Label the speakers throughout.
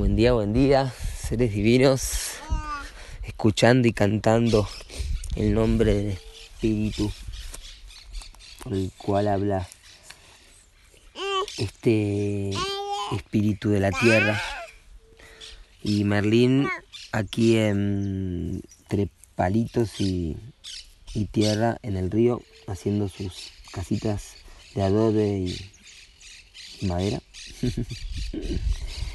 Speaker 1: Buen día, buen día, seres divinos, escuchando y cantando el nombre del Espíritu, por el cual habla este Espíritu de la Tierra. Y Merlín aquí en palitos y, tierra en el río haciendo sus casitas de adobe y, madera.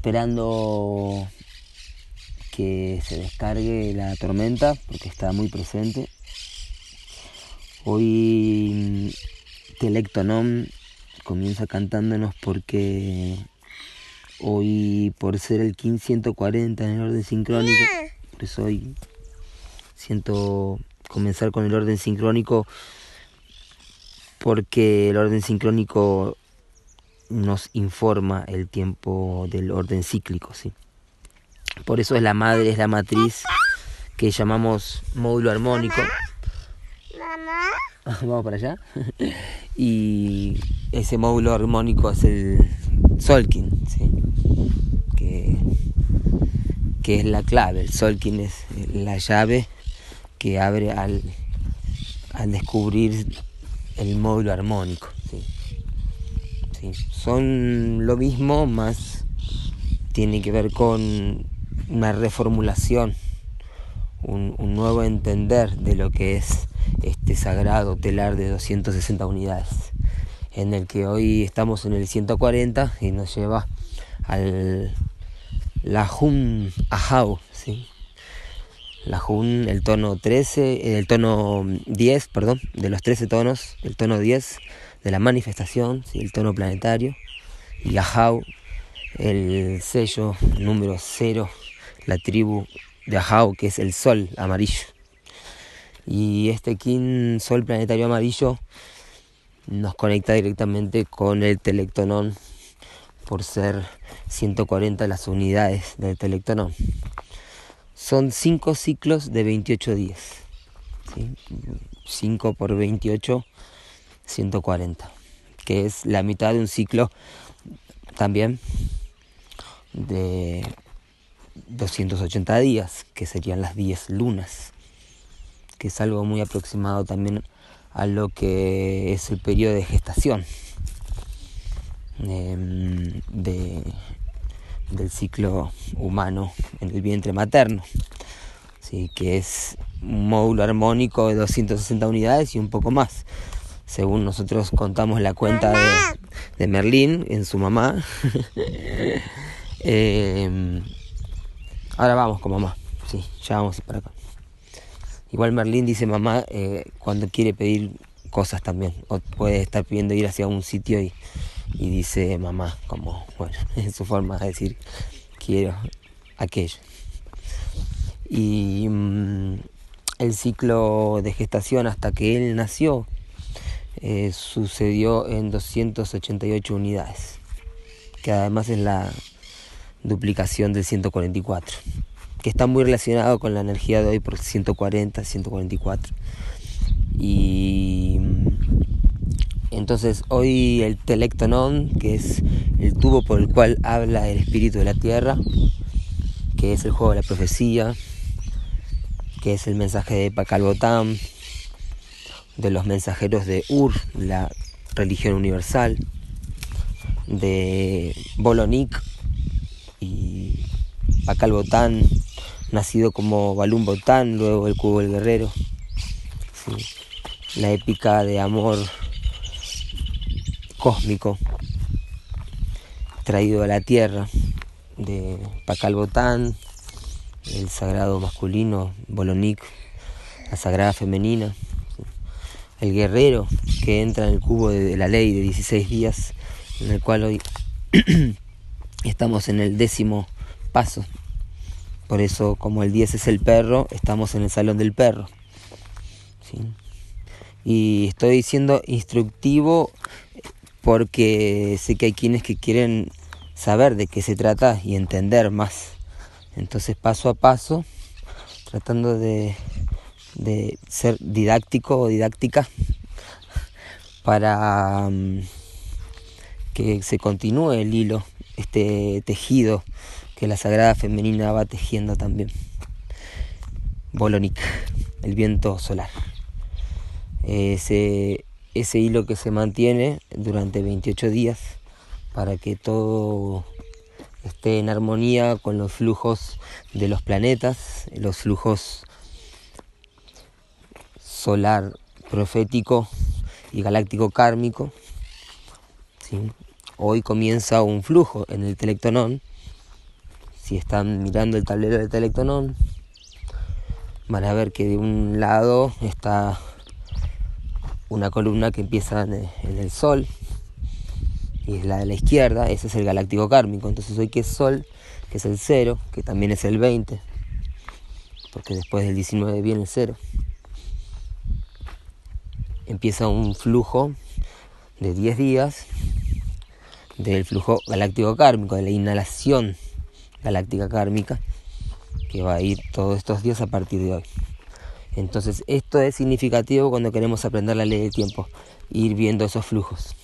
Speaker 1: Esperando que se descargue la tormenta porque está muy presente. Hoy Telectonom comienza cantándonos porque hoy por ser el 1540 en el orden sincrónico hoy siento comenzar con el orden sincrónico porque el orden sincrónico nos informa el tiempo del orden cíclico, ¿sí? Por eso es la madre, es la matriz que llamamos módulo armónico. Vamos para allá. y ese módulo armónico es el Solkin, ¿sí? que que es la clave. El Solkin es la llave que abre al, al descubrir el módulo armónico. Son lo mismo, más tiene que ver con una reformulación, un, nuevo entender de lo que es este sagrado telar de 260 unidades, en el que hoy estamos en el 140 y nos lleva al la Jun Ahau, ¿sí? La Jun, el tono 13, el tono 10, perdón, de los 13 tonos, el tono 10 de la manifestación, ¿sí? el tono planetario, y Ahau, el sello número 0, la tribu de Ahau, que es el sol amarillo. Y este Kin Sol Planetario Amarillo nos conecta directamente con el Telectonón por ser 140 las unidades del telectonón. Son 5 ciclos de 28 días. 5 por 28, 140. Que es la mitad de un ciclo también de 280 días, que serían las 10 lunas. Que es algo muy aproximado también a lo que es el periodo de gestación. Em, de, del ciclo humano en el vientre materno, que es un módulo armónico de 260 unidades y un poco más. Según nosotros contamos la cuenta de, de Merlín en su mamá. Em, ahora vamos con mamá. Sí, ya vamos para acá. Igual Merlín dice mamá eh, cuando quiere pedir cosas también. O puede estar pidiendo ir hacia un sitio y y dice mamá, como, bueno, en su forma de decir, quiero aquello. Y mm, el ciclo de gestación hasta que él nació eh, sucedió en 288 unidades, que además es la duplicación del 144, que está muy relacionado con la energía de hoy por 140, 144. Y entonces hoy el telectonon, que es el tubo por el cual habla el espíritu de la tierra, que es el juego de la profecía, que es el mensaje de Pacalbotán, de los mensajeros de Ur, la religión universal, de Bolonik y Pacalbotán, nacido como Balún Botán, luego el cubo del guerrero, la épica de amor cósmico traído a la tierra de Pacal Botán, el sagrado masculino Bolonic, la sagrada femenina, el guerrero que entra en el cubo de la ley de 16 días, en el cual hoy estamos en el décimo paso. Por eso, como el 10 es el perro, estamos en el salón del perro. Y estoy siendo instructivo porque sé que hay quienes que quieren saber de qué se trata y entender más. Entonces paso a paso tratando de, ser didáctico o didáctica para mm, que se continúe el hilo, este tejido que la Sagrada Femenina va tejiendo también. Bolonic, el viento solar. Ese, ese hilo que se mantiene durante 28 días para que todo esté en armonía con los flujos de los planetas, los flujos solar profético y galáctico kármico. Hoy comienza un flujo en el telectonón. Si están mirando el tablero del telectonón, van a ver que de un lado está una columna que empieza en el Sol y es la de la izquierda, ese es el galáctico kármico. Entonces hoy que es Sol, que es el 0, que también es el 20, porque después del 19 viene el 0, empieza un flujo de 10 días del flujo galáctico kármico, de la inhalación galáctica kármica, que va a ir todos estos días a partir de hoy. Entonces esto es significativo cuando queremos aprender la ley del tiempo, ir viendo esos flujos.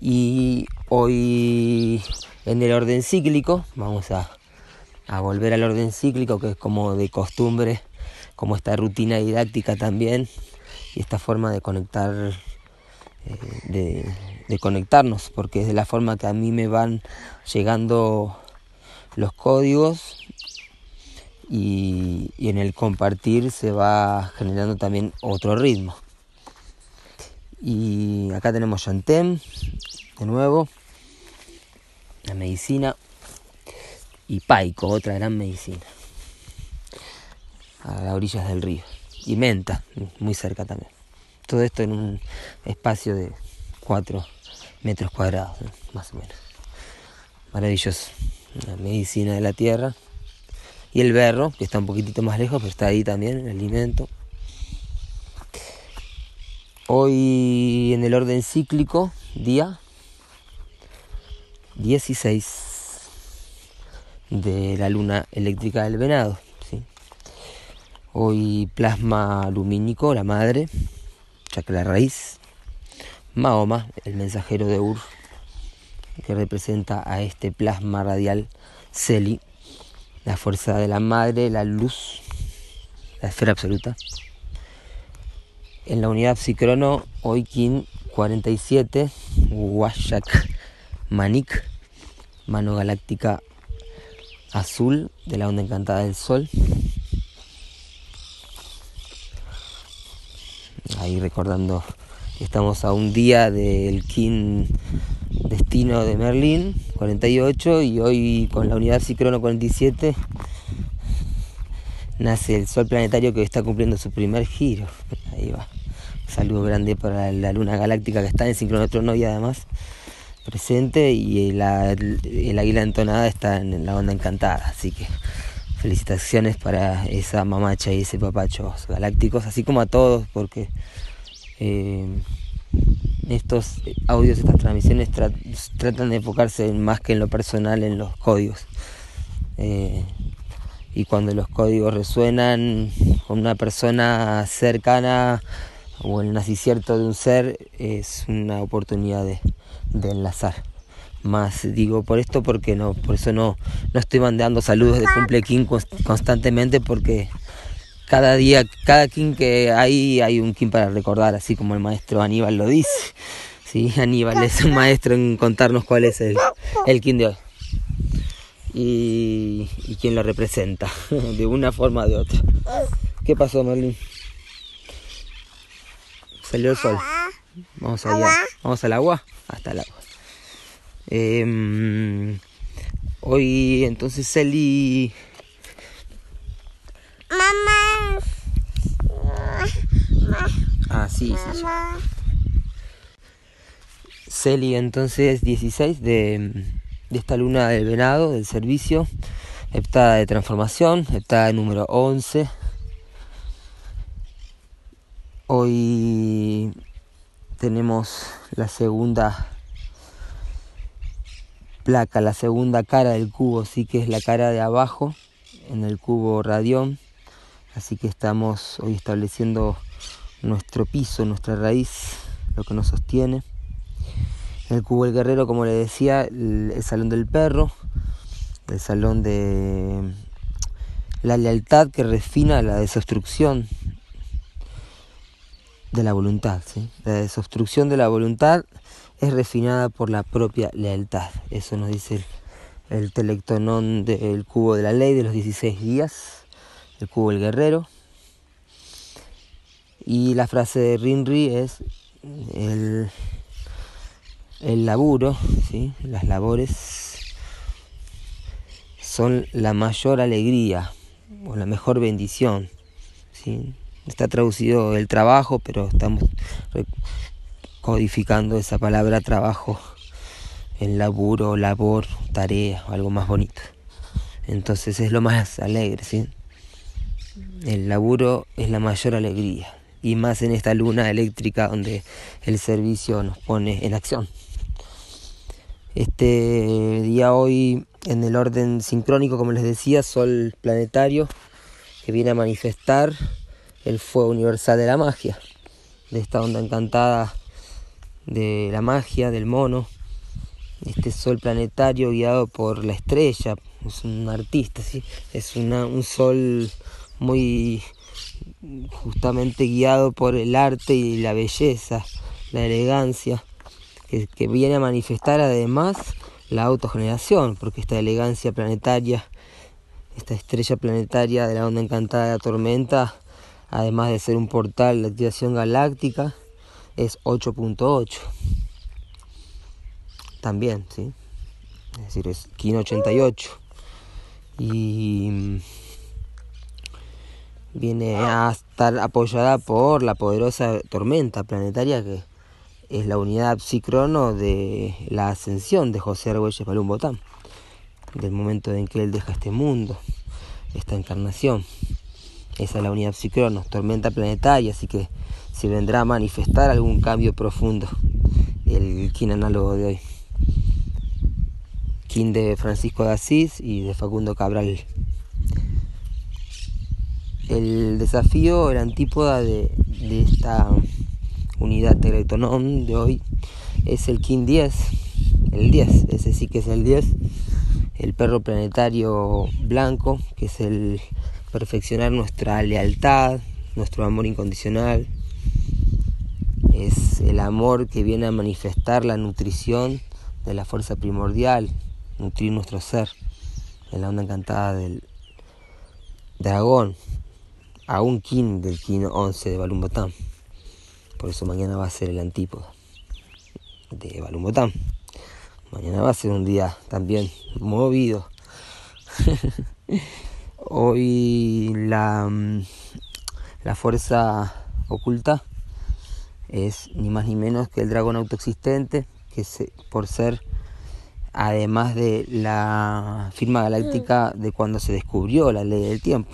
Speaker 1: Y hoy en el orden cíclico, vamos a, volver al orden cíclico, que es como de costumbre, como esta rutina didáctica también, y esta forma de conectar, eh, de conectarnos, porque es de la forma que a mí me van llegando los códigos y, en el compartir se va generando también otro ritmo. Y acá tenemos Yantem, de nuevo, la medicina, y Paico, otra gran medicina, a las orillas del río, y Menta, muy cerca también. Todo esto en un espacio de 4 metros cuadrados, más o menos. Maravilloso, la medicina de la tierra y el berro, que está un poquitito más lejos, pero está ahí también, el alimento. Hoy en el orden cíclico, día 16 de la luna eléctrica del venado. Hoy plasma lumínico, la madre, la raíz. Mahoma, el mensajero de Ur, que representa a este plasma radial Celi la fuerza de la madre, la luz, la esfera absoluta. En la unidad psicrono, Oikin 47, Washak Manik, mano galáctica azul de la onda encantada del sol. Ahí recordando que estamos a un día del Kin destino de Merlín 48 y hoy con la unidad Cicrono 47 nace el sol planetario que está cumpliendo su primer giro. Ahí va. saludo grande para la luna galáctica que está en sincronotrono y además presente y el águila entonada está en la onda encantada. Así que felicitaciones para esa mamacha y ese papachos galácticos, así como a todos porque eh, estos audios, estas transmisiones tratan de enfocarse más que en lo personal, en los códigos. Eh, y cuando los códigos resuenan con una persona cercana o el nacicierto de un ser, es una oportunidad de, enlazar. Más digo por esto porque no, por eso no, no estoy mandando saludos de cumple constantemente porque cada día, cada kin que hay, hay un kin para recordar, así como el maestro Aníbal lo dice. Sí, Aníbal es un maestro en contarnos cuál es el, el kin de hoy. Y, y quién lo representa, de una forma o de otra. ¿Qué pasó, Merlin? Salió el sol. Vamos allá. Vamos al agua. Hasta el agua. Em, hoy entonces Eli Ah, sí, sí. Celi entonces 16 de, esta luna del venado, del servicio, heptada de transformación, heptada número 11. Hoy tenemos la segunda placa, la segunda cara del cubo, sí que es la cara de abajo en el cubo radión Así que estamos hoy estableciendo nuestro piso, nuestra raíz, lo que nos sostiene. El cubo del guerrero, como le decía, el, salón del perro, el salón de la lealtad que refina la desobstrucción de la voluntad. La desobstrucción de la voluntad es refinada por la propia lealtad. Eso nos dice el, el telectonón del cubo de la ley de los 16 días, el cubo del guerrero. Y la frase de Rinri es el, el laburo, ¿sí? las labores son la mayor alegría o la mejor bendición. ¿sí? Está traducido el trabajo, pero estamos codificando esa palabra trabajo en laburo, labor, tarea, algo más bonito. Entonces es lo más alegre, ¿sí? El laburo es la mayor alegría y más en esta luna eléctrica donde el servicio nos pone en acción. Este día hoy en el orden sincrónico, como les decía, sol planetario que viene a manifestar el fuego universal de la magia, de esta onda encantada de la magia, del mono, este sol planetario guiado por la estrella, es un artista, ¿sí? es un sol muy justamente guiado por el arte y la belleza, la elegancia, que, que viene a manifestar además la autogeneración, porque esta elegancia planetaria, esta estrella planetaria de la onda encantada de la tormenta, además de ser un portal de activación galáctica, es 8.8. También, ¿sí? Es decir, es KIN 88. Y viene a estar apoyada por la poderosa tormenta planetaria que es la unidad psicrono de la ascensión de José Argüelles Balún Botán, del momento en que él deja este mundo, esta encarnación. Esa es la unidad psicrono, tormenta planetaria, así que se vendrá a manifestar algún cambio profundo el kin análogo de hoy. Kin de Francisco de Asís y de Facundo Cabral. El desafío, el antípoda de, esta unidad telectonón de hoy es el King 10, el 10, ese sí que es el 10, el perro planetario blanco, que es el perfeccionar nuestra lealtad, nuestro amor incondicional, es el amor que viene a manifestar la nutrición de la fuerza primordial, nutrir nuestro ser, en la onda encantada del dragón, a un kin del kin 11 de Balum Por eso mañana va a ser el antípodo de Balum Mañana va a ser un día también movido. Hoy la, la fuerza oculta es ni más ni menos que el dragón autoexistente, que se, por ser además de la firma galáctica de cuando se descubrió la ley del tiempo.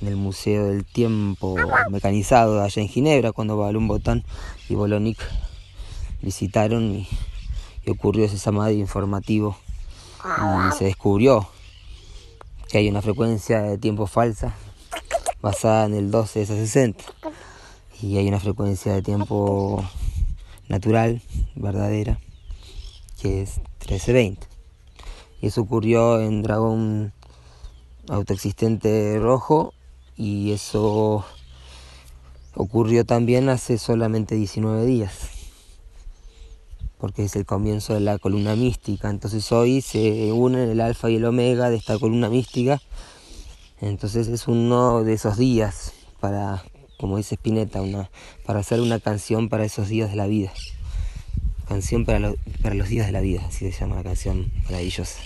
Speaker 1: En el Museo del Tiempo Mecanizado allá en Ginebra, cuando Balún Botán y Bolonic visitaron y, ocurrió ese samadhi informativo y se descubrió que hay una frecuencia de tiempo falsa basada en el 12 de 60 y hay una frecuencia de tiempo natural, verdadera, que es 1320. Y eso ocurrió en Dragón Autoexistente Rojo y eso ocurrió también hace solamente 19 días, porque es el comienzo de la columna mística. Entonces hoy se unen el alfa y el omega de esta columna mística. Entonces es uno de esos días para, como dice Spinetta, para hacer una canción para esos días de la vida. Canción para, para los días de la vida, así se llama la canción maravillosa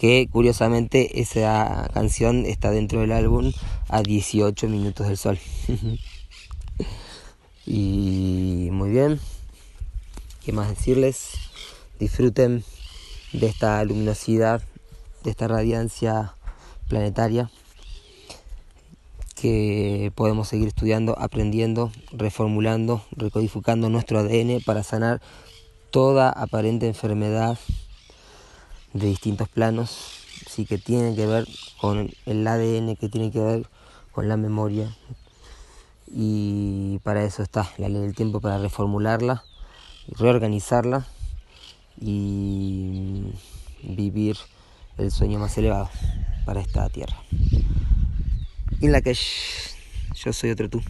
Speaker 1: que curiosamente esa canción está dentro del álbum a 18 minutos del sol. y muy bien, ¿qué más decirles? Disfruten de esta luminosidad, de esta radiancia planetaria que podemos seguir estudiando, aprendiendo, reformulando, recodificando nuestro ADN para sanar toda aparente enfermedad de distintos planos, sí que tienen que ver con el ADN, que tiene que ver con la memoria. Y para eso está la ley del tiempo, para reformularla, reorganizarla y vivir el sueño más elevado para esta tierra. En la que yo soy otro tú.